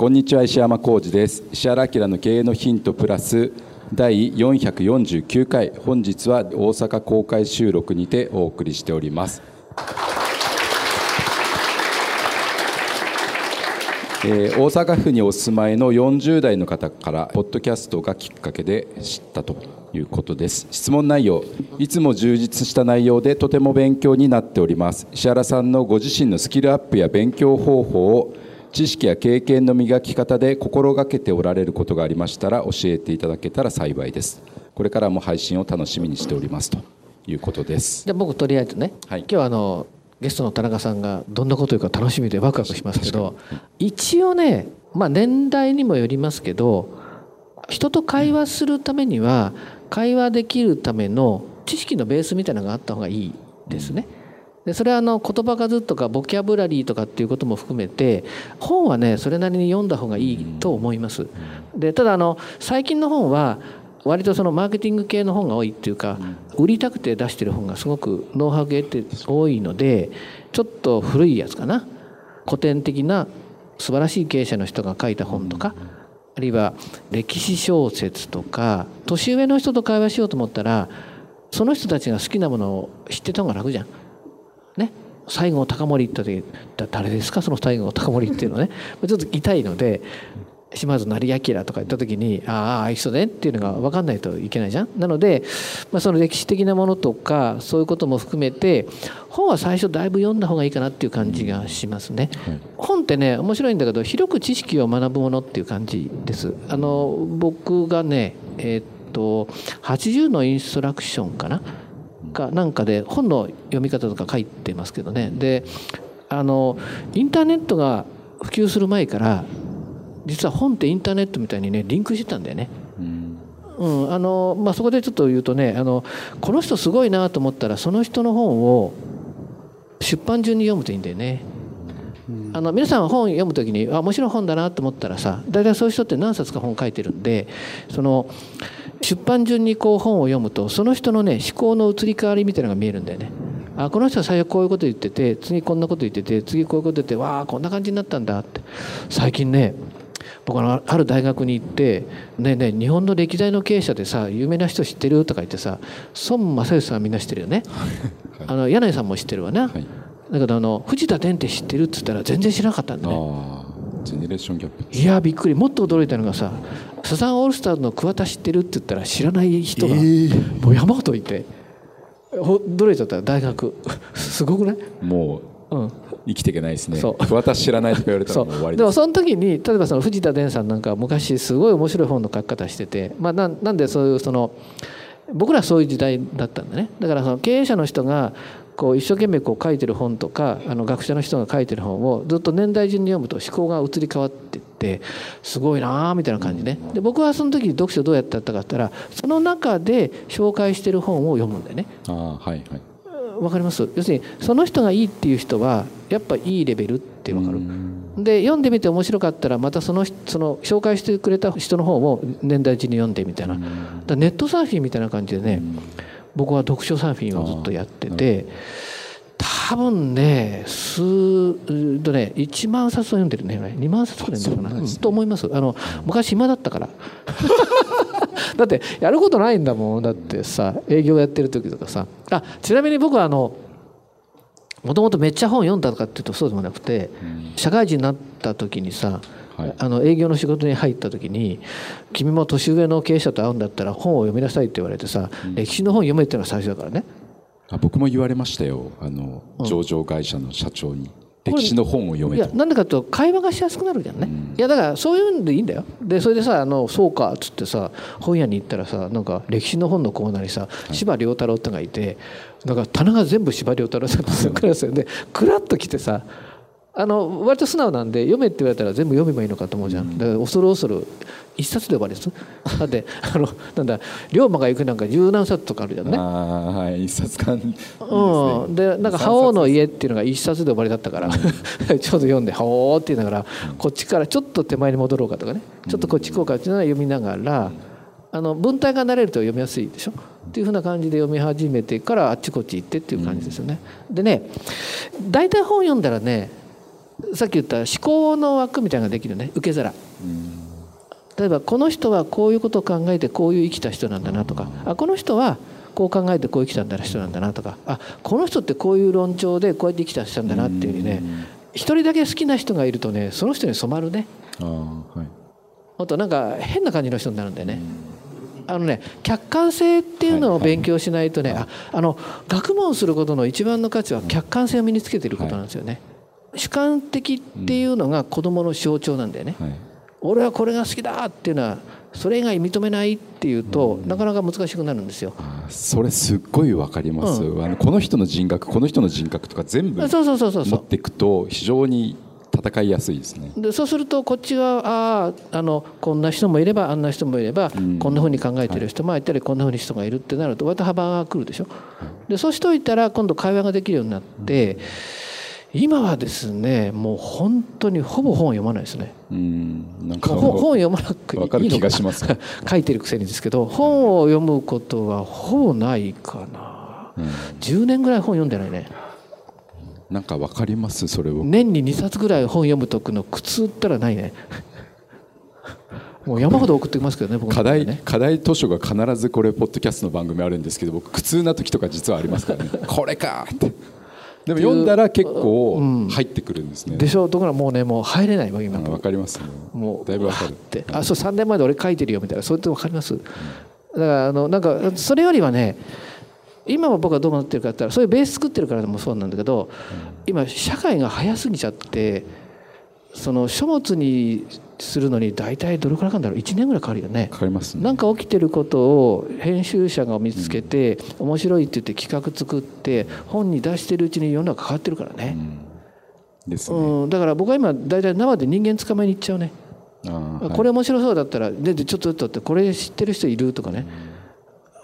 こんにちは石山浩二です。石原明の経営のヒントプラス第449回。本日は大阪公開収録にてお送りしております。えー、大阪府にお住まいの40代の方からポッドキャストがきっかけで知ったということです。質問内容いつも充実した内容でとても勉強になっております。石原さんのご自身のスキルアップや勉強方法を知識や経験の磨き方で心がけておられることがありましたら教えていただけたら幸いです。これからも配信を楽しみにしておりますと。いうことです。じゃあ僕とりあえずね、はい、今日はあのゲストの田中さんがどんなこと言うか楽しみでワクワクしますけど一応ね、まあ、年代にもよりますけど人と会話するためには会話できるための知識のベースみたいなのがあった方がいいですね。でそれはあの言葉数とかボキャブラリーとかっていうことも含めて本はねそれなりに読んだ方がいいと思います。でただあの最近の本は割とそのマーケティング系の本が多いっていうか、売りたくて出してる本がすごくノウハウ系って多いのでちょっと古いやつかな古典的な素晴らしい経営者の人が書いた本とか、あるいは歴史小説とか年上の人と会話しようと思ったらその人たちが好きなものを知ってた方が楽じゃん。ね西郷隆盛って言ったら誰ですか？その西郷隆盛っていうのね ちょっと痛いので島津成明とか言った時にああああいう人ねっていうのが分かんないといけないじゃん。なので、まあ、その歴史的なものとかそういうことも含めて本は最初だいぶ読んだ方がいいかなっていう感じがしますね。はい、本ってね面白いんだけど広く知識を学ぶものっていう感じです。あの僕がねえー、っと80のインストラクションかなかなんかで本の読み方とか書いてますけどねであのインターネットが普及する前から実は本ってインターネットみたいにねリンクしてたんだよね。うんあのまあ、そこでちょっと言うとねあのこの人すごいなと思ったらその人の本を出版順に読むといいんだよね。あの皆さん本読む時にあ面白い本だなと思ったらさ大体そういう人って何冊か本書いてるんでその出版順にこう本を読むとその人のね思考の移り変わりみたいなのが見えるんだよね。あこの人は最初こういうこと言ってて次こんなこと言ってて次こういうこと言ってわあこんな感じになったんだって。最近ね僕のある大学に行って「ねえねえ日本の歴代の経営者でさ有名な人知ってる?」とか言ってさ孫正義さんはみんな知ってるよね、あの柳井さんも知ってるわな、はい、だけどあの藤田伝って知ってるっつったら全然知らなかったんだね。ジェネレーションギャップいやびっくり。もっと驚いたのがさサザンオールスターズの桑田知ってるって言ったら知らない人が、もう山ほどいて驚いちゃった。大学。すごくない？もう、うん、生きていけないですね。桑田知らないとか言われたらもう終わりでもその時に例えばその藤田伝さんなんか昔すごい面白い本の書き方してて、まあ、ななんでそういうその僕らはそういう時代だったんだね。だからその経営者の人がこう一生懸命こう書いてる本とかあの学者の人が書いてる本をずっと年代順に読むと思考が移り変わっていってすごいなみたいな感じね。で僕はその時に読書どうやってやったかって言ったらその中で紹介してる本を読むんだよね。あはいはい。わかります？要するにその人がいいっていう人はやっぱいいレベルってわかる。で読んでみて面白かったらまたそのその紹介してくれた人の方も年代順に読んでみたいな。だネットサーフィンみたいな感じでね僕は読書サーフィンをずっとやってて多分ね数とね1万冊を読んでるね2万冊ぐらい読んでるかな。と思います。あの昔暇だったから。だってやることないんだもん。だってさ営業やってる時とかさ。あちなみに僕はあのもともとめっちゃ本読んだとかっていうとそうでもなくて社会人になった時にさはい、あの営業の仕事に入った時に「君も年上の経営者と会うんだったら本を読みなさい」って言われてさ、うん、歴史の本読めっていうのが最初だからね。あ僕も言われましたよ。あの、上場会社の社長に。歴史の本を読めいやなんでかというと会話がしやすくなるじゃんね、うん、いやだからそういうんでいいんだよ。でそれでさあのそうかっつってさ本屋に行ったらさなんか歴史の本のコーナーにさ司馬遼太郎ってがいてだから棚が全部司馬遼太郎さんですよ。クラスでクラッと来てさあの割と素直なんで読めって言われたら全部読めばいいのかと思うじゃん、だから恐る恐る一冊で終わりです。だってあのなんだ龍馬が行くなんか十何冊とかあるじゃんね。ああはい一冊間。うん。でなんか「覇王の家」っていうのが一冊で終わりだったからちょうど読んで「覇王」って言いながらこっちからちょっと手前に戻ろうかとかね。ちょっとこっち行こうかっていうのは読みながらあの文体が慣れると読みやすいでしょ。っていうふうな感じで読み始めてからあっちこっち行ってっていう感じですよね。でね大体本読んだらねさっき言った思考の枠みたいなのができるね受け皿。例えばこの人はこういうことを考えてこういう生きた人なんだなとかあこの人はこう考えてこう生きたんだ人なんだなとかあこの人ってこういう論調でこうやって生きた人なんだなっていうふうにね一人だけ好きな人がいるとねその人に染まるね。あはい、あとなんか変な感じの人になるんだよね。あのね客観性っていうのを勉強しないとね、はいはい、ああの学問することの一番の価値は客観性を身につけていることなんですよね。主観的っていうのが子どもの象徴なんだよね、はい、俺はこれが好きだっていうのはそれ以外認めないっていうと、なかなか難しくなるんですよ。それすっごいわかります、うん、あのこの人の人格この人の人格とか全部持っていくと非常に戦いやすいですね。でそうするとこっちはああのこんな人もいればあんな人もいれば、うん、こんなふうに考えてる人もいたりこんなふうに人がいるってなると割と幅が来るでしょ。でそうしといたら今度会話ができるようになって、うん今はですねもう本当にほぼ本を読まないですね。うんなんか本読まなくいいのか。書いてるくせにですけど本を読むことはほぼないかな、うん、10年ぐらい本読んでないね。なんかわかりますそれを年に2冊ぐらい本読むとくの苦痛ったらないね。もう山ほど送ってきますけどね、僕、ね、課題課題図書が必ずこれポッドキャストの番組あるんですけど僕苦痛な時とか実はありますからね。これかってでも読んだら結構入ってくるんですね、うん、でしょところがもうねもう入れないわ今。わかりますもうだいぶわかる。って。あそう3年前で俺書いてるよみたいな。そういうとわかります、だからあのなんかそれよりはね今も僕はどう思ってるかって言ったらそういうベース作ってるからでもそうなんだけど、今社会が早すぎちゃってその書物にするのに大体どれくらいかんだろう？1年ぐらいかかるよね。かかります、ね、なんか起きてることを編集者が見つけて、うん、面白いって言って企画作って本に出してるうちに世の中変わってるからね。うん、ですね、うん、だから僕は今大体生で人間捕まえに行っちゃうね。はい、これ面白そうだったらでちょっとちょっとこれ知ってる人いるとかね、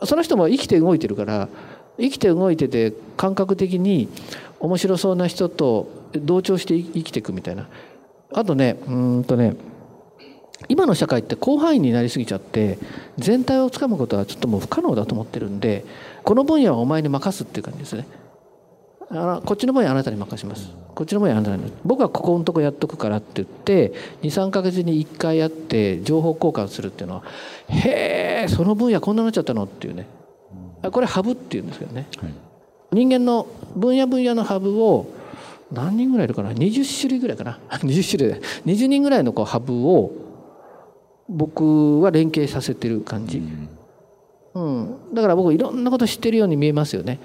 その人も生きて動いてるから生きて動いてて感覚的に面白そうな人と同調して生きていくみたいなあとねうんとね今の社会って広範囲になりすぎちゃって全体をつかむことはちょっともう不可能だと思ってるんでこの分野はお前に任すっていう感じですね。あのこっちの分野あなたに任します。こっちの分野あなたに僕はここのとこやっとくからって言って23か月に1回やって情報交換するっていうのはへえその分野こんなになっちゃったのっていうね。これハブっていうんですけどね、はい、人間の分野分野のハブを何人ぐらいいるかな？20種類ぐらいかな？20種類。20人ぐらいのこうハブを僕は連携させてる感じ、うん、だから僕いろんなこと知ってるように見えますよね、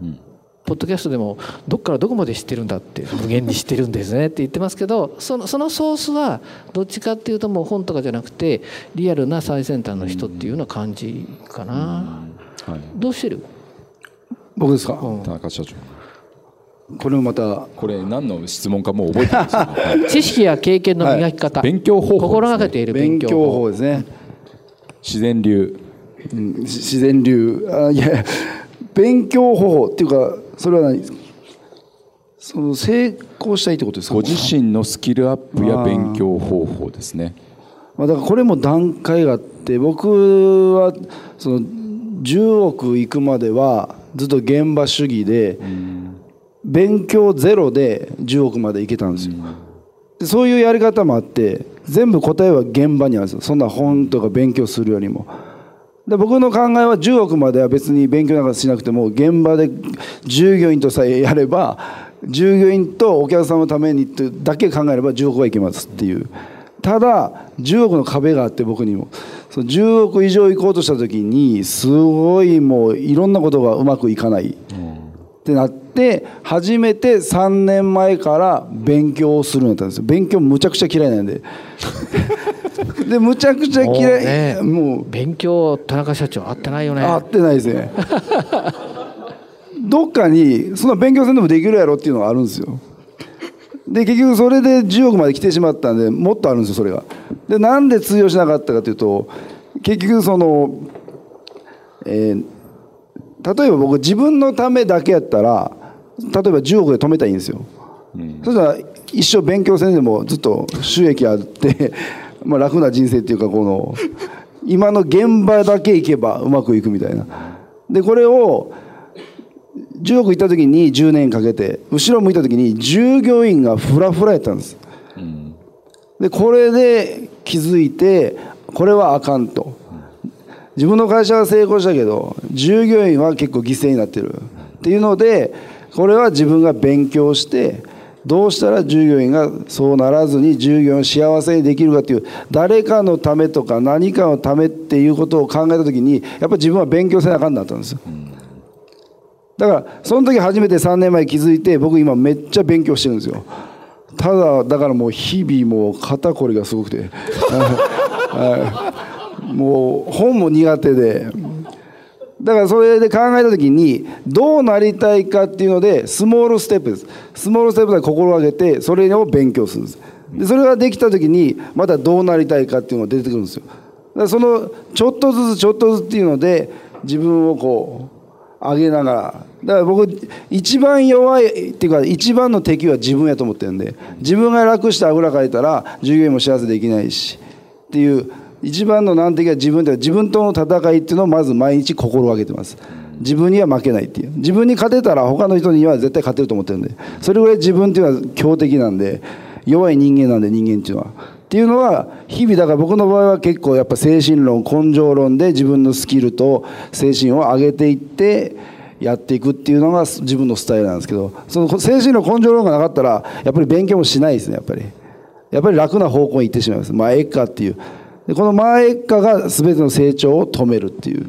うん、ポッドキャストでもどっからどこまで知ってるんだって無限に知ってるんですねって言ってますけどそのそのソースはどっちかっていうともう本とかじゃなくてリアルな最先端の人っていうような感じかな、はい、どうしてる？僕ですか、うん、田中社長これもまたこれ何の質問かもう覚えてます、ね、知識や経験の磨き方、はい、勉強方法、ね、心がけている勉強法。ですね。自然流、うん、自然流。あいや勉強方法っていうかそれは何その成功したいってことですか？ご自身のスキルアップや勉強方法ですね。まあ、だからこれも段階があって僕はその10億いくまではずっと現場主義で、うん勉強ゼロで10億までいけたんですよ、うん、そういうやり方もあって全部答えは現場にあるんですよ。そんな本とか勉強するよりも。で僕の考えは10億までは別に勉強なんかしなくても現場で従業員とさえやれば従業員とお客様のためにだけ考えれば10億はいけますっていう。ただ10億の壁があって僕にも。その10億以上行こうとした時にすごいもういろんなことがうまくいかないってなって初めて3年前から勉強をするようになったんですよ。勉強むちゃくちゃ嫌いなんで。でむちゃくちゃ嫌い、ね、もう。勉強田中社長合ってないよね。合ってないですね。どっかにそんな勉強せんでもできるやろっていうのがあるんですよ。で結局それで10億まで来てしまったんでもっとあるんですよそれが。でなんで通用しなかったかというと結局その、えー、例えば僕自分のためだけやったら例えば10億で止めたらいいんですよ、うん、そしたら一生勉強せんでもずっと収益あって まあ楽な人生っていうかこの今の現場だけ行けばうまくいくみたいな。でこれを10億行った時に10年かけて後ろ向いた時に従業員がフラフラやったんです、うん、でこれで気づいてこれはあかんと。自分の会社は成功したけど従業員は結構犠牲になってる。っていうのでこれは自分が勉強してどうしたら従業員がそうならずに従業員を幸せにできるかっていう誰かのためとか何かのためっていうことを考えた時にやっぱり自分は勉強せなあかんなったんですよ。だからその時初めて3年前気づいて僕今めっちゃ勉強してるんですよ。ただだからもう日々もう肩こりがすごくて もう本も苦手でだからそれで考えた時にどうなりたいかっていうのでスモールステップです。スモールステップで心がけてそれを勉強するんです。でそれができた時にまたどうなりたいかっていうのが出てくるんですよ。だからそのちょっとずつちょっとずつっていうので自分をこう上げながら。だから僕一番弱いっていうか一番の敵は自分やと思ってるんで自分が楽してあぐらかいたら従業員も幸せできないしっていう一番の難敵は自分で自分との戦いっていうのをまず毎日心がけてます。自分には負けないっていう。自分に勝てたら他の人には絶対勝てると思ってるんで。それぐらい自分っていうのは強敵なんで弱い人間なんで人間っていうのは。っていうのは日々だから僕の場合は結構やっぱ精神論根性論で自分のスキルと精神を上げていってやっていくっていうのが自分のスタイルなんですけどその精神論根性論がなかったらやっぱり勉強もしないですねやっぱり。やっぱり楽な方向に行ってしまいます。まあええかっていう。でこの前化が全ての成長を止めるっていう。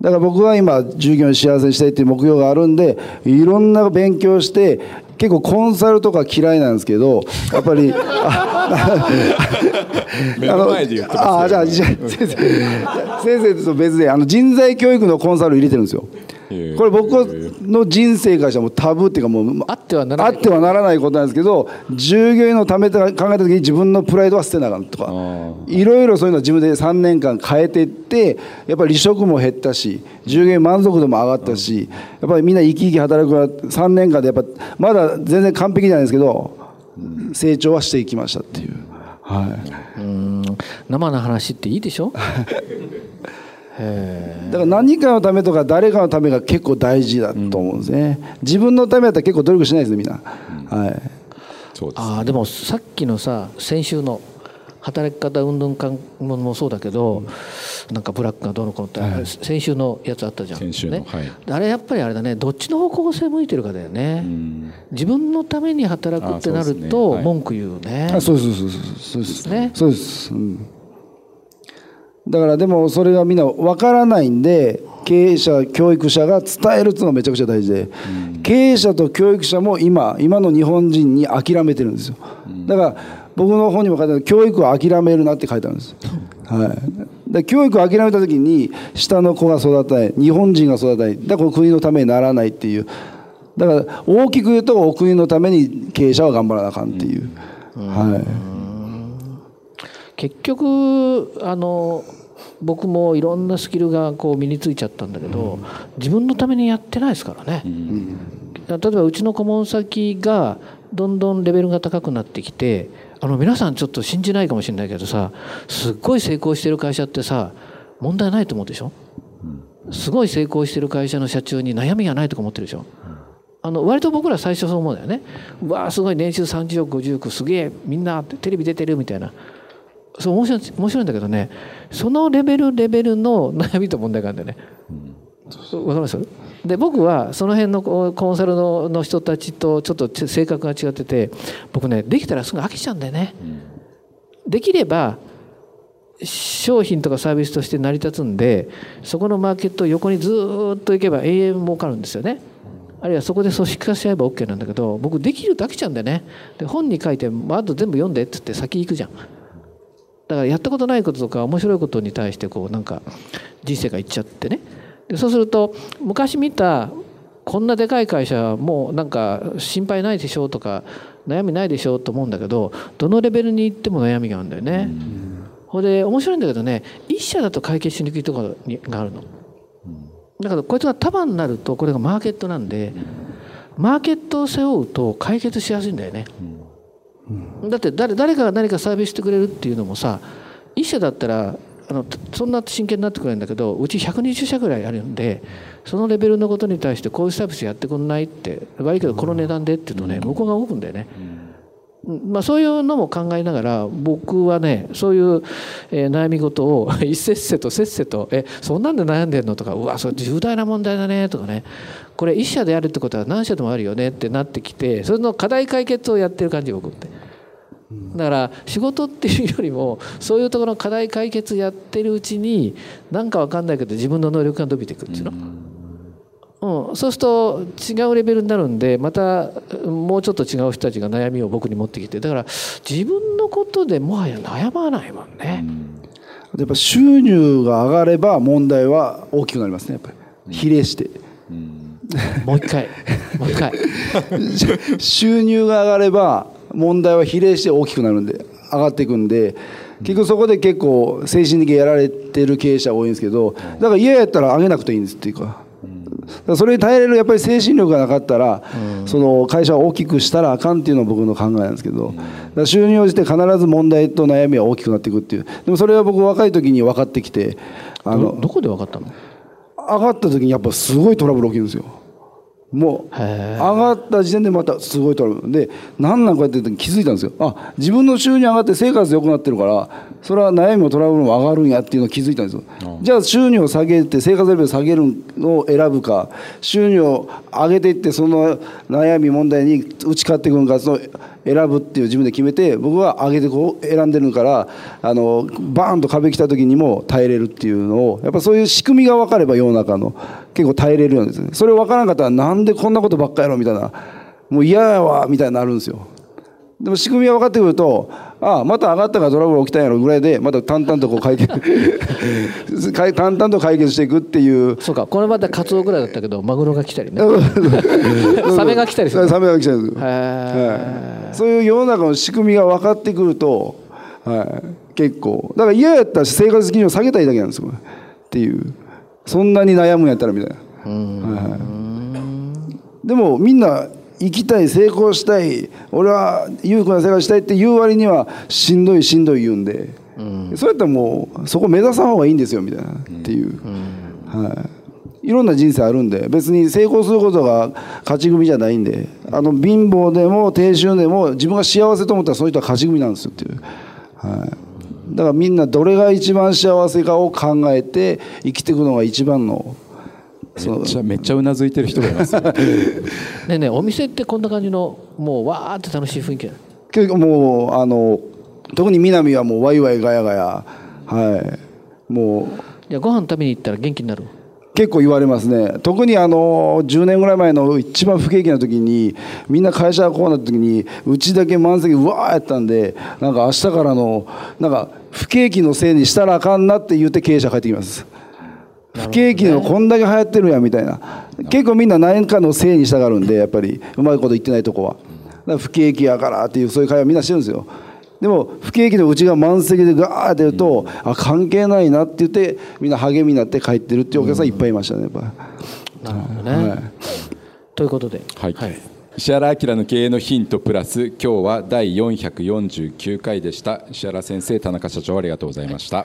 だから僕は今従業員幸せにしたいっていう目標があるんでいろんな勉強して結構コンサルとか嫌いなんですけどやっぱり 目の前で言ってますあじゃあ先生先生と別であの人材教育のコンサル入れてるんですよこれ僕の人生からしたらもうタブーっていうかもうあってはならない。あってはならないことなんですけど従業員のためと考えた時に自分のプライドは捨てなあかんとか。いろいろそういうのを自分で3年間変えていってやっぱり離職も減ったし従業員満足度も上がったしやっぱりみんな生き生き働くから3年間でやっぱまだ全然完璧じゃないですけど成長はしていきましたっていう。はい、うん。生の話っていいでしょ？だから何かのためとか誰かのためが結構大事だと思うんですね、うん、自分のためだったら結構努力しないですみんな、うん、はい。そうです、ね、あでもさっきのさ先週の働き方運動感もそうだけど、うん、なんかブラックがどうのこうのって、はい、先週のやつあったじゃん。先週の、ね。はい、あれやっぱりあれだねどっちの方向性向いてるかだよね、自分のために働くってなると文句言うね。あそうそうそうそうそう。ですね。そうです、うんだからでもそれがみんな分からないんで経営者教育者が伝えるっていうのがめちゃくちゃ大事で、経営者と教育者も今今の日本人に諦めてるんですよ。だから僕の本にも書いてある教育を諦めるなって書いてあるんです、はい、で教育を諦めた時に下の子が育たない日本人が育たないだから国のためにならないっていう。だから大きく言うとお国のために経営者は頑張らなあかんっていう、はい結局あの僕もいろんなスキルがこう身についちゃったんだけど、自分のためにやってないですからね、例えばうちの顧問先がどんどんレベルが高くなってきてあの皆さんちょっと信じないかもしれないけどさすっごい成功してる会社ってさ問題ないと思うでしょ？すごい成功してる会社の社長に悩みがないとか思ってるでしょ？あの割と僕ら最初そう思うんだよね。うわあすごい年収30億50億すげえみんなテレビ出てるみたいなそう面白い面白いんだけどねそのレベルレベルの 悩みと問題があるんだよね。わ、かります？で僕はその辺のコンサルのの人たちとちょっと性格が違ってて僕ねできたらすぐ飽きちゃうんだよね。できれば商品とかサービスとして成り立つんでそこのマーケットを横にずっと行けば永遠儲かるんですよね。あるいはそこで組織化しちゃえば OK なんだけど僕できると飽きちゃうんだよねで本に書いてあと全部読んでって言って先行くじゃんだからやったことないこととか面白いことに対してこうなんか人生がいっちゃってねでそうすると昔見たこんなでかい会社もうなんか心配ないでしょうとか悩みないでしょうと思うんだけどどのレベルに行っても悩みがあるんだよね。ほ、うんで面白いんだけどね一社だと解決しにくいところがあるの。だからこいつが束になるとこれがマーケットなんでマーケットを背負うと解決しやすいんだよね。だって誰誰かが何かサービスしてくれるっていうのもさ一社だったらあのそんな真剣になってくれるんだけどうち120社ぐらいあるんでそのレベルのことに対してこういうサービスやってくんないって悪いけどこの値段でって言うとね向こうが動くんだよね。まあ、そういうのも考えながら僕はねそういう、え悩み事を 一せっせとせっせと「えそんなんで悩んでんの?」とか「うわそれ重大な問題だね」とかねこれ一社でやるってことは何社でもあるよねってなってきてそれの課題解決をやってる感じ僕って。だから仕事っていうよりもそういうところの課題解決やってるうちに何か分かんないけど自分の能力が伸びていくっていうの。うん、そうすると違うレベルになるんでまたもうちょっと違う人たちが悩みを僕に持ってきてだから自分のことでもはや悩まないもんね。やっぱ収入が上がれば問題は大きくなりますねやっぱり比例して。もう一回。もう一回。収入が上がれば問題は比例して大きくなるんで上がっていくんで結局そこで結構精神的にやられてる経営者多いんですけどだから嫌やったら上げなくていいんですっていうか。それに耐えれるやっぱり精神力がなかったら、その会社を大きくしたらあかんっていうのが僕の考えなんですけど、収入をして必ず問題と悩みは大きくなっていくっていう。でもそれは僕若い時に分かってきてあのどこで分かったの？上がった時にやっぱすごいトラブル起きるんですよもう上がった時点でまたすごいトラブル。で何なんこうやって気づいたんですよ。あ自分の収入上がって生活良くなってるからそれは悩みもトラブルも上がるんやっていうのを気づいたんですよ。じゃあ収入を下げて生活レベルを下げるのを選ぶか収入を上げていってその悩み問題に打ち勝っていくのかその選ぶっていう自分で決めて僕は上げてこう選んでるからあのバーンと壁来た時にも耐えれるっていうのをやっぱそういう仕組みが分かれば世の中の結構耐えれるようですね。それ分からんかったらなんでこんなことばっかやろみたいなもう嫌やわみたいになるんですよ。でも仕組みが分かってくるとああまた上がったからトラブル起きたんやろぐらいでまた淡々とこう解決 淡々と解決していくっていう。そうかこれまたカツオぐらいだったけどマグロが来たりね。サメが来たりする。サメが来たりする、はい、そういう世の中の仕組みが分かってくると、はい、結構。だから嫌やったら生活基準を下げたいだけなんですよっていう。そんなに悩むんやったらみたいな、はい、でもみんな生きたい成功したい俺は裕福な生活したいって言う割にはしんどいしんどい言うんで、うん、そうやったらもうそこ目指さん方がいいんですよみたいなっていう、うん、はい、いろんな人生あるんで別に成功することが勝ち組じゃないんであの貧乏でも低収でも自分が幸せと思ったらそういう人は勝ち組なんですよっていう、はい、だからみんなどれが一番幸せかを考えて生きていくのが一番のめっちゃめっちゃうなずいてる人がいます。ねねねお店ってこんな感じのもうわーって楽しい雰囲気結構もうあの特に南はもうワイワイガヤガヤ。はい。もう。いやご飯食べに行ったら元気になる？結構言われますね。特にあの10年ぐらい前の一番不景気な時にみんな会社がこうなった時にうちだけ満席うわーやったんでなんか明日からのなんか不景気のせいにしたらあかんなって言って経営者帰ってきます不景気のこんだけ流行ってるやんみたいな。結構みんな何かのせいにしたがるんでやっぱりうまいこと言ってないとこは。だから不景気やからっていうそういう会話みんなしてるんですよ。でも不景気のうちが満席でガーって言うと、あ関係ないなって言ってみんな励みになって帰ってるっていうお客さんいっぱいいましたねやっぱ。なるほどね、はい、ということで。はい、はい。石原明の経営のヒントプラス今日は第449回でした。石原先生田中社長ありがとうございました、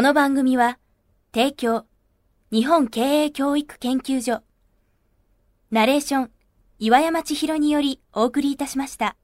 この番組は、提供、日本経営教育研究所、ナレーション、岩山千尋によりお送りいたしました。